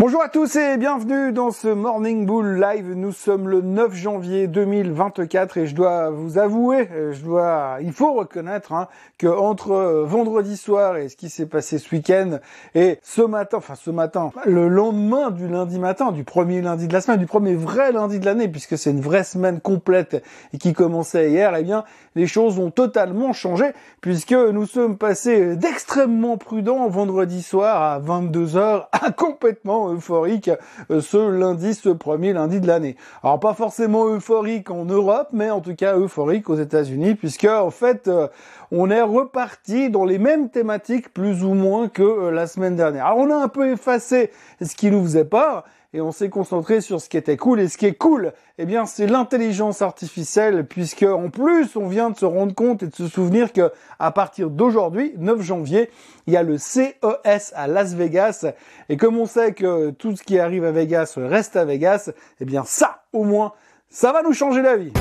Bonjour à tous et bienvenue dans ce Morning Bull Live. Nous sommes le 9 janvier 2024 et je dois vous avouer, euh, je dois, il faut reconnaître hein, que entre euh, vendredi soir et ce qui s'est passé ce week-end et ce matin, enfin ce matin, le lendemain du lundi matin, du premier lundi de la semaine, du premier vrai lundi de l'année, puisque c'est une vraie semaine complète et qui commençait hier, eh bien les choses ont totalement changé puisque nous sommes passés d'extrêmement prudents vendredi soir à 22 h à complètement euphorique euh, ce lundi, ce premier lundi de l'année. Alors pas forcément euphorique en Europe, mais en tout cas euphorique aux États-Unis, puisque en fait euh, on est reparti dans les mêmes thématiques plus ou moins que euh, la semaine dernière. Alors on a un peu effacé ce qui nous faisait peur, et on s'est concentré sur ce qui était cool. Et ce qui est cool, eh bien, c'est l'intelligence artificielle, puisque en plus, on vient de se rendre compte et de se souvenir que à partir d'aujourd'hui, 9 janvier, il y a le CES à Las Vegas. Et comme on sait que tout ce qui arrive à Vegas reste à Vegas, eh bien, ça, au moins, ça va nous changer la vie.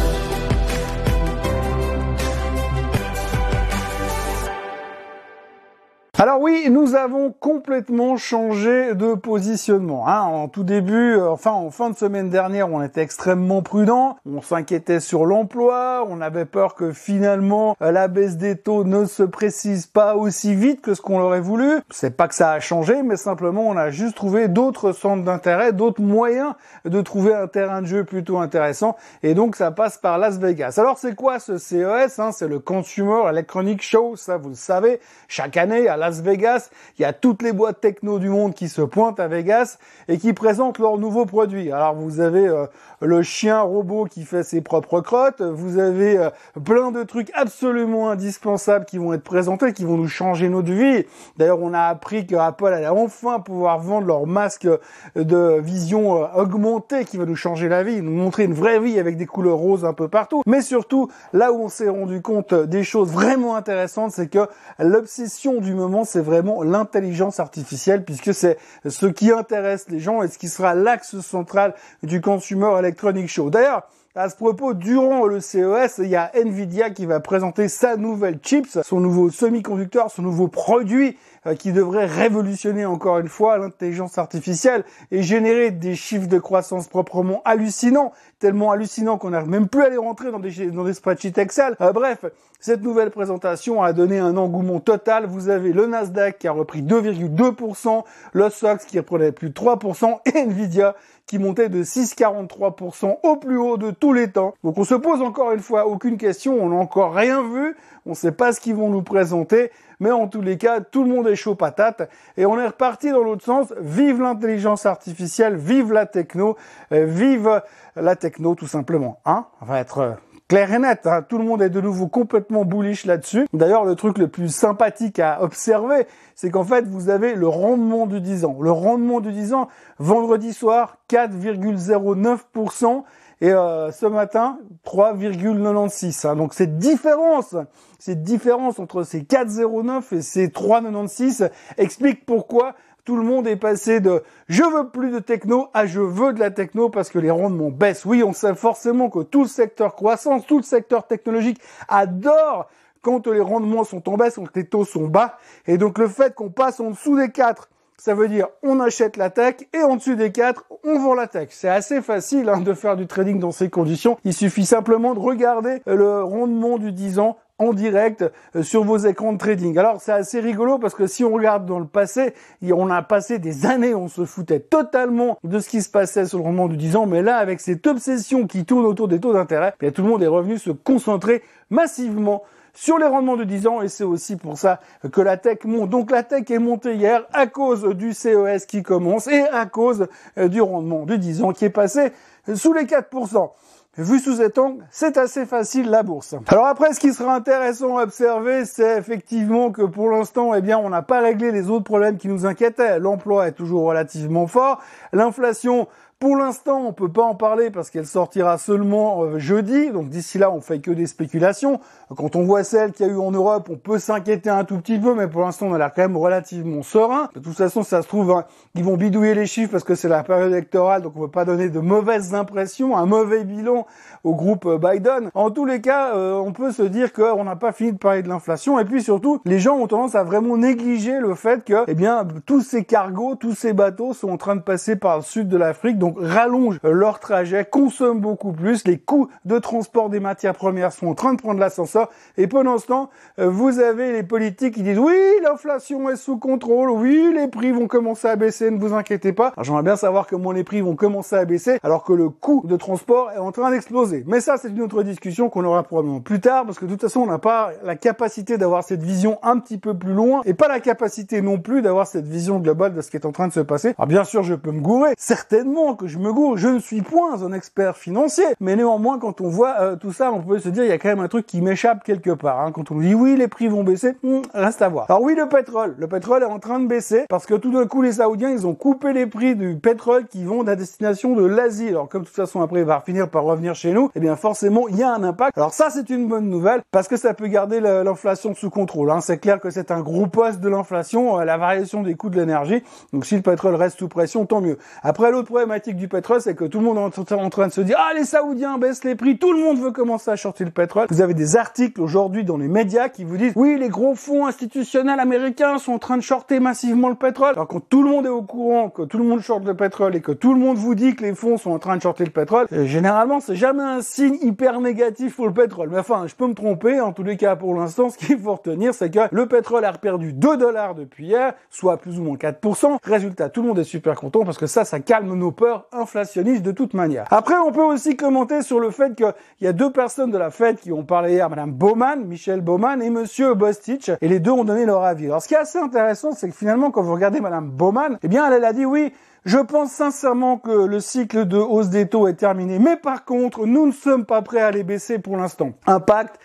Alors oui, nous avons complètement changé de positionnement. Hein. En tout début, euh, enfin en fin de semaine dernière, on était extrêmement prudent. On s'inquiétait sur l'emploi. On avait peur que finalement euh, la baisse des taux ne se précise pas aussi vite que ce qu'on aurait voulu. C'est pas que ça a changé, mais simplement on a juste trouvé d'autres centres d'intérêt, d'autres moyens de trouver un terrain de jeu plutôt intéressant. Et donc ça passe par Las Vegas. Alors c'est quoi ce CES hein? C'est le Consumer Electronic Show, ça vous le savez. Chaque année à Las Vegas. Il y a toutes les boîtes techno du monde qui se pointent à Vegas et qui présentent leurs nouveaux produits. Alors vous avez euh, le chien robot qui fait ses propres crottes, vous avez euh, plein de trucs absolument indispensables qui vont être présentés, qui vont nous changer notre vie. D'ailleurs, on a appris que Apple allait enfin pouvoir vendre leur masque de vision euh, augmentée qui va nous changer la vie, nous montrer une vraie vie avec des couleurs roses un peu partout. Mais surtout, là où on s'est rendu compte des choses vraiment intéressantes, c'est que l'obsession du moment c'est vraiment l'intelligence artificielle, puisque c'est ce qui intéresse les gens et ce qui sera l'axe central du Consumer Electronic Show. D'ailleurs, à ce propos, durant le CES, il y a Nvidia qui va présenter sa nouvelle chips, son nouveau semi-conducteur, son nouveau produit euh, qui devrait révolutionner encore une fois l'intelligence artificielle et générer des chiffres de croissance proprement hallucinants, tellement hallucinants qu'on n'arrive même plus à les rentrer dans des, dans spreadsheets Excel. Euh, bref, cette nouvelle présentation a donné un engouement total. Vous avez le Nasdaq qui a repris 2,2%, le SOX qui reprenait plus de 3% et Nvidia qui montait de 6,43% au plus haut de tous les temps. Donc on se pose encore une fois aucune question, on n'a encore rien vu, on ne sait pas ce qu'ils vont nous présenter, mais en tous les cas, tout le monde est chaud patate et on est reparti dans l'autre sens. Vive l'intelligence artificielle, vive la techno, euh, vive la techno tout simplement. Hein on va être euh, clair et net. Hein. Tout le monde est de nouveau complètement bullish là-dessus. D'ailleurs, le truc le plus sympathique à observer, c'est qu'en fait, vous avez le rendement du 10 ans. Le rendement du 10 ans, vendredi soir, 4,09%. Et euh, ce matin, 3,96. Hein. Donc cette différence, cette différence entre ces 4,09 et ces 3,96 explique pourquoi tout le monde est passé de je veux plus de techno à je veux de la techno parce que les rendements baissent. Oui, on sait forcément que tout le secteur croissance, tout le secteur technologique adore quand les rendements sont en baisse, quand les taux sont bas. Et donc le fait qu'on passe en dessous des 4, ça veut dire on achète la tech et en dessous des 4, on vend la tech. C'est assez facile hein, de faire du trading dans ces conditions. Il suffit simplement de regarder le rendement du 10 ans en direct euh, sur vos écrans de trading. Alors c'est assez rigolo parce que si on regarde dans le passé, on a passé des années, on se foutait totalement de ce qui se passait sur le rendement du 10 ans, mais là avec cette obsession qui tourne autour des taux d'intérêt, eh tout le monde est revenu se concentrer massivement sur les rendements de 10 ans et c'est aussi pour ça que la tech monte. Donc la tech est montée hier à cause du CES qui commence et à cause euh, du rendement du 10 ans qui est passé sous les 4%. Vu sous cet angle, c'est assez facile la bourse. Alors après, ce qui sera intéressant à observer, c'est effectivement que pour l'instant, eh bien, on n'a pas réglé les autres problèmes qui nous inquiétaient. L'emploi est toujours relativement fort, l'inflation Pour l'instant, on peut pas en parler parce qu'elle sortira seulement euh, jeudi. Donc d'ici là, on fait que des spéculations. Quand on voit celle qu'il y a eu en Europe, on peut s'inquiéter un tout petit peu, mais pour l'instant, on a l'air quand même relativement serein. De toute façon, ça se trouve, hein, ils vont bidouiller les chiffres parce que c'est la période électorale, donc on ne veut pas donner de mauvaises impressions, un mauvais bilan au groupe euh, Biden. En tous les cas, euh, on peut se dire qu'on n'a pas fini de parler de l'inflation. Et puis surtout, les gens ont tendance à vraiment négliger le fait que, eh bien, tous ces cargos, tous ces bateaux sont en train de passer par le sud de l'Afrique, donc rallongent leur trajet, consomment beaucoup plus. Les coûts de transport des matières premières sont en train de prendre l'ascenseur. Et pendant ce temps, euh, vous avez les politiques qui disent oui, l'inflation est sous contrôle, oui, les prix vont commencer à baisser, ne vous inquiétez pas. J'aimerais bien savoir comment les prix vont commencer à baisser alors que le coût de transport est en train d'exploser. Mais ça, c'est une autre discussion qu'on aura probablement plus tard, parce que de toute façon, on n'a pas la capacité d'avoir cette vision un petit peu plus loin, et pas la capacité non plus d'avoir cette vision globale de ce qui est en train de se passer. Alors bien sûr, je peux me gourer, certainement que je me gourre, je ne suis point un expert financier, mais néanmoins, quand on voit euh, tout ça, on peut se dire, il y a quand même un truc qui m'échappe quelque part. Hein. Quand on dit oui, les prix vont baisser, hmm, reste à voir. Alors oui, le pétrole, le pétrole est en train de baisser, parce que tout d'un coup, les Saoudiens, ils ont coupé les prix du pétrole qui vont à destination de l'Asie. Alors comme de toute façon, après, il va finir par revenir chez nous, eh bien forcément, il y a un impact. Alors ça, c'est une bonne nouvelle parce que ça peut garder l'inflation sous contrôle. Hein. C'est clair que c'est un gros poste de l'inflation, euh, la variation des coûts de l'énergie. Donc si le pétrole reste sous pression, tant mieux. Après, l'autre du pétrole, c'est que tout le monde est en train de se dire ah les Saoudiens baissent les prix, tout le monde veut commencer à shorter le pétrole. Vous avez des articles aujourd'hui dans les médias qui vous disent oui les gros fonds institutionnels américains sont en train de shorter massivement le pétrole. Alors quand tout le monde est au courant que tout le monde shorte le pétrole et que tout le monde vous dit que les fonds sont en train de shorter le pétrole, euh, généralement c'est jamais un signe hyper négatif pour le pétrole. Mais enfin, je peux me tromper. En tous les cas, pour l'instant, ce qu'il faut retenir, c'est que le pétrole a perdu 2 dollars depuis hier, soit plus ou moins 4%. Résultat, tout le monde est super content parce que ça, ça calme nos peurs inflationnistes de toute manière. Après, on peut aussi commenter sur le fait qu'il y a deux personnes de la Fed qui ont parlé hier, Madame Bowman, Michel Bowman et Monsieur Bostich, et les deux ont donné leur avis. Alors, ce qui est assez intéressant, c'est que finalement, quand vous regardez Madame Bowman, eh bien, elle a dit oui, je pense sincèrement que le cycle de hausse des taux est terminé. Mais par contre, nous ne sommes pas prêts à les baisser pour l'instant. Impact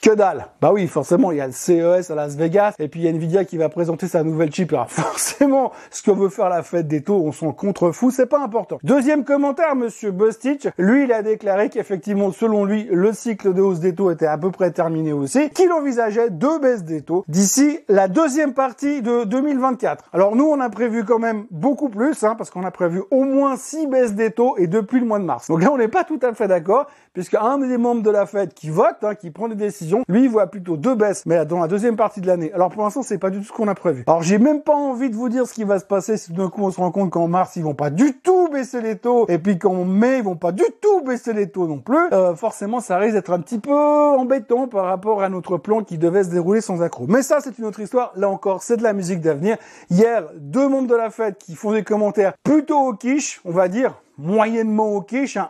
que dalle. Bah oui, forcément, il y a le CES à Las Vegas, et puis il y a Nvidia qui va présenter sa nouvelle chip. Alors forcément, ce qu'on veut faire la fête des taux, on s'en contrefou, c'est pas important. Deuxième commentaire, monsieur Bustich, lui, il a déclaré qu'effectivement, selon lui, le cycle de hausse des taux était à peu près terminé aussi, qu'il envisageait deux baisses des taux d'ici la deuxième partie de 2024. Alors nous, on a prévu quand même beaucoup plus, hein, parce qu'on a prévu au moins six baisses des taux, et depuis le mois de mars. Donc là, on n'est pas tout à fait d'accord, puisque un des membres de la Fed qui vote, hein, qui prend des décisions, lui, voit plutôt deux baisses, mais dans la deuxième partie de l'année. Alors pour l'instant, c'est pas du tout ce qu'on a prévu. Alors j'ai même pas envie de vous dire ce qui va se passer si d'un coup on se rend compte qu'en mars, ils vont pas du tout baisser les taux, et puis qu'en mai, ils vont pas du tout baisser les taux non plus. Euh, forcément, ça risque d'être un petit peu embêtant par rapport à notre plan qui devait se dérouler sans accroc. Mais ça, c'est une autre histoire. Là encore, c'est de la musique d'avenir. Hier, deux membres de la fête qui font des commentaires plutôt au quiche, on va dire, moyennement au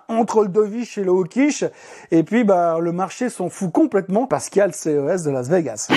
entre le Dovish et le quiche. Et puis, bah, le marché s'en fout complètement parce qu'il y a le CES de Las Vegas.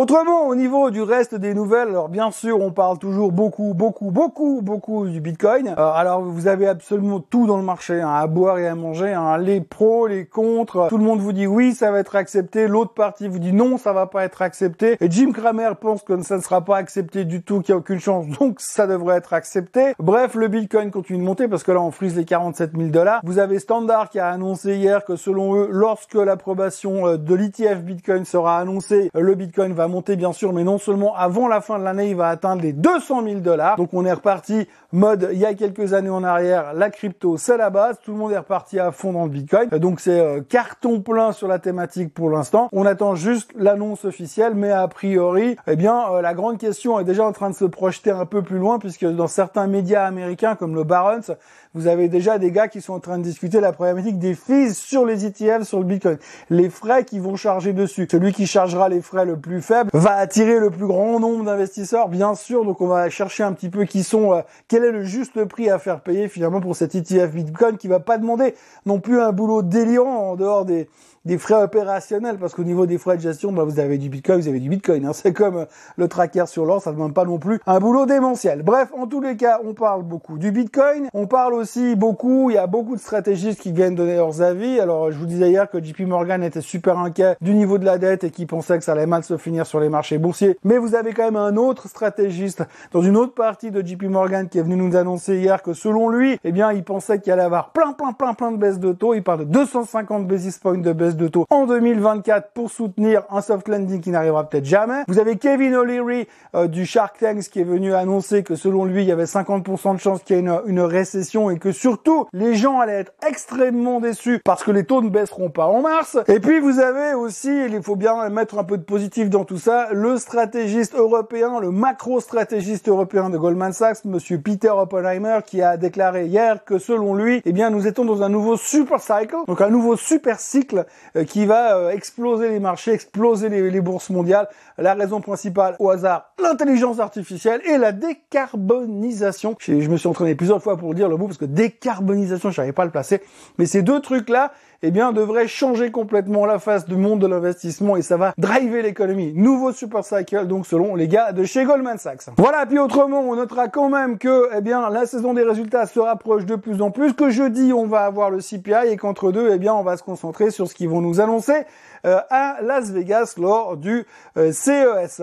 Autrement, au niveau du reste des nouvelles, alors bien sûr, on parle toujours beaucoup, beaucoup, beaucoup, beaucoup du Bitcoin. Euh, alors, vous avez absolument tout dans le marché, hein, à boire et à manger, hein, les pros, les contres. Tout le monde vous dit oui, ça va être accepté. L'autre partie vous dit non, ça va pas être accepté. Et Jim Cramer pense que ça ne sera pas accepté du tout, qu'il n'y a aucune chance, donc ça devrait être accepté. Bref, le Bitcoin continue de monter parce que là, on frise les 47 000 dollars. Vous avez Standard qui a annoncé hier que selon eux, lorsque l'approbation euh, de l'ETF Bitcoin sera annoncée, le Bitcoin va monter bien sûr, mais non seulement avant la fin de l'année, il va atteindre les 200 000 dollars. Donc on est reparti mode il y a quelques années en arrière, la crypto c'est la base, tout le monde est reparti à fond dans le Bitcoin. Donc c'est euh, carton plein sur la thématique pour l'instant. On attend juste l'annonce officielle, mais a priori, eh bien euh, la grande question est déjà en train de se projeter un peu plus loin puisque dans certains médias américains comme le Barron's, vous avez déjà des gars qui sont en train de discuter la problématique des fees sur les ETF, sur le Bitcoin. Les frais qui vont charger dessus. Celui qui chargera les frais le plus faibles va attirer le plus grand nombre d'investisseurs, bien sûr. Donc on va chercher un petit peu qui sont, euh, quel est le juste prix à faire payer finalement pour cet ETF Bitcoin qui va pas demander non plus un boulot délirant en dehors des, des frais opérationnels, parce qu'au niveau des frais de gestion, bah, vous avez du Bitcoin, vous avez du Bitcoin. Hein. C'est comme euh, le tracker sur l'or, ça ne demande pas non plus un boulot démentiel. Bref, en tous les cas, on parle beaucoup du Bitcoin. On parle aussi beaucoup, il y a beaucoup de stratégistes qui viennent donner leurs avis. Alors, je vous disais hier que JP Morgan était super inquiet du niveau de la dette et qui pensait que ça allait mal se finir sur les marchés boursiers. Mais vous avez quand même un autre stratégiste dans une autre partie de JP Morgan qui est venu nous annoncer hier que selon lui, eh bien, il pensait qu'il allait avoir plein, plein, plein, plein de baisses de taux. Il parle de 250 basis points de baisse de taux en 2024 pour soutenir un soft landing qui n'arrivera peut-être jamais. Vous avez Kevin O'Leary euh, du Shark Tank qui est venu annoncer que selon lui, il y avait 50% de chances qu'il y ait une, une récession et que surtout, les gens allaient être extrêmement déçus parce que les taux ne baisseront pas en mars. Et puis, vous avez aussi, il faut bien mettre un peu de positif dans tout ça, le stratégiste européen, le macro-stratégiste européen de Goldman Sachs, monsieur Peter Oppenheimer, qui a déclaré hier que selon lui, eh bien, nous étions dans un nouveau super cycle, donc un nouveau super cycle qui va euh, exploser les marchés, exploser les, les bourses mondiales. La raison principale, au hasard, l'intelligence artificielle et la décarbonisation. Je, je me suis entraîné plusieurs fois pour dire le mot parce que décarbonisation, je savais pas le placer. Mais ces deux trucs-là, eh bien, devrait changer complètement la face du monde de l'investissement et ça va driver l'économie. Nouveau super cycle, donc selon les gars de chez Goldman Sachs. Voilà, puis autrement, on notera quand même que, eh bien, la saison des résultats se rapproche de plus en plus, que jeudi, on va avoir le CPI et qu'entre deux, eh bien, on va se concentrer sur ce qu'ils vont nous annoncer euh, à Las Vegas lors du euh, CES.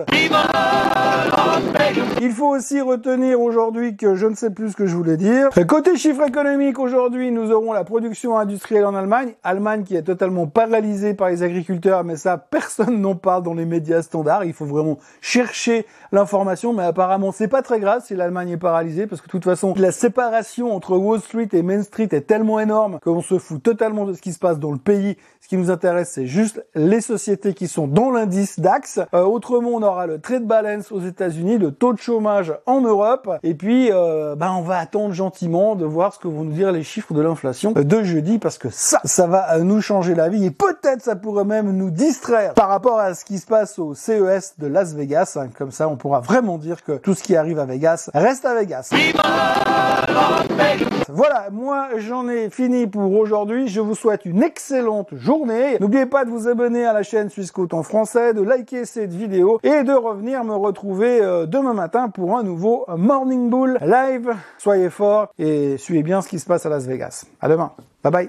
Il faut aussi retenir aujourd'hui que je ne sais plus ce que je voulais dire. Côté chiffre économique, aujourd'hui, nous aurons la production industrielle en Allemagne. Allemagne qui est totalement paralysée par les agriculteurs, mais ça, personne n'en parle dans les médias standards. Il faut vraiment chercher l'information, mais apparemment, c'est pas très grave si l'Allemagne est paralysée, parce que de toute façon, la séparation entre Wall Street et Main Street est tellement énorme qu'on se fout totalement de ce qui se passe dans le pays. Nous intéresse, c'est juste les sociétés qui sont dans l'indice DAX. Euh, autrement, on aura le trade balance aux États-Unis, le taux de chômage en Europe, et puis, euh, ben, on va attendre gentiment de voir ce que vont nous dire les chiffres de l'inflation de jeudi, parce que ça, ça va nous changer la vie et peut-être ça pourrait même nous distraire par rapport à ce qui se passe au CES de Las Vegas. Comme ça, on pourra vraiment dire que tout ce qui arrive à Vegas reste à Vegas. Voilà, moi j'en ai fini pour aujourd'hui. Je vous souhaite une excellente journée. N'oubliez pas de vous abonner à la chaîne Suisse en français, de liker cette vidéo et de revenir me retrouver euh, demain matin pour un nouveau Morning Bull live. Soyez forts et suivez bien ce qui se passe à Las Vegas. À demain. Bye bye.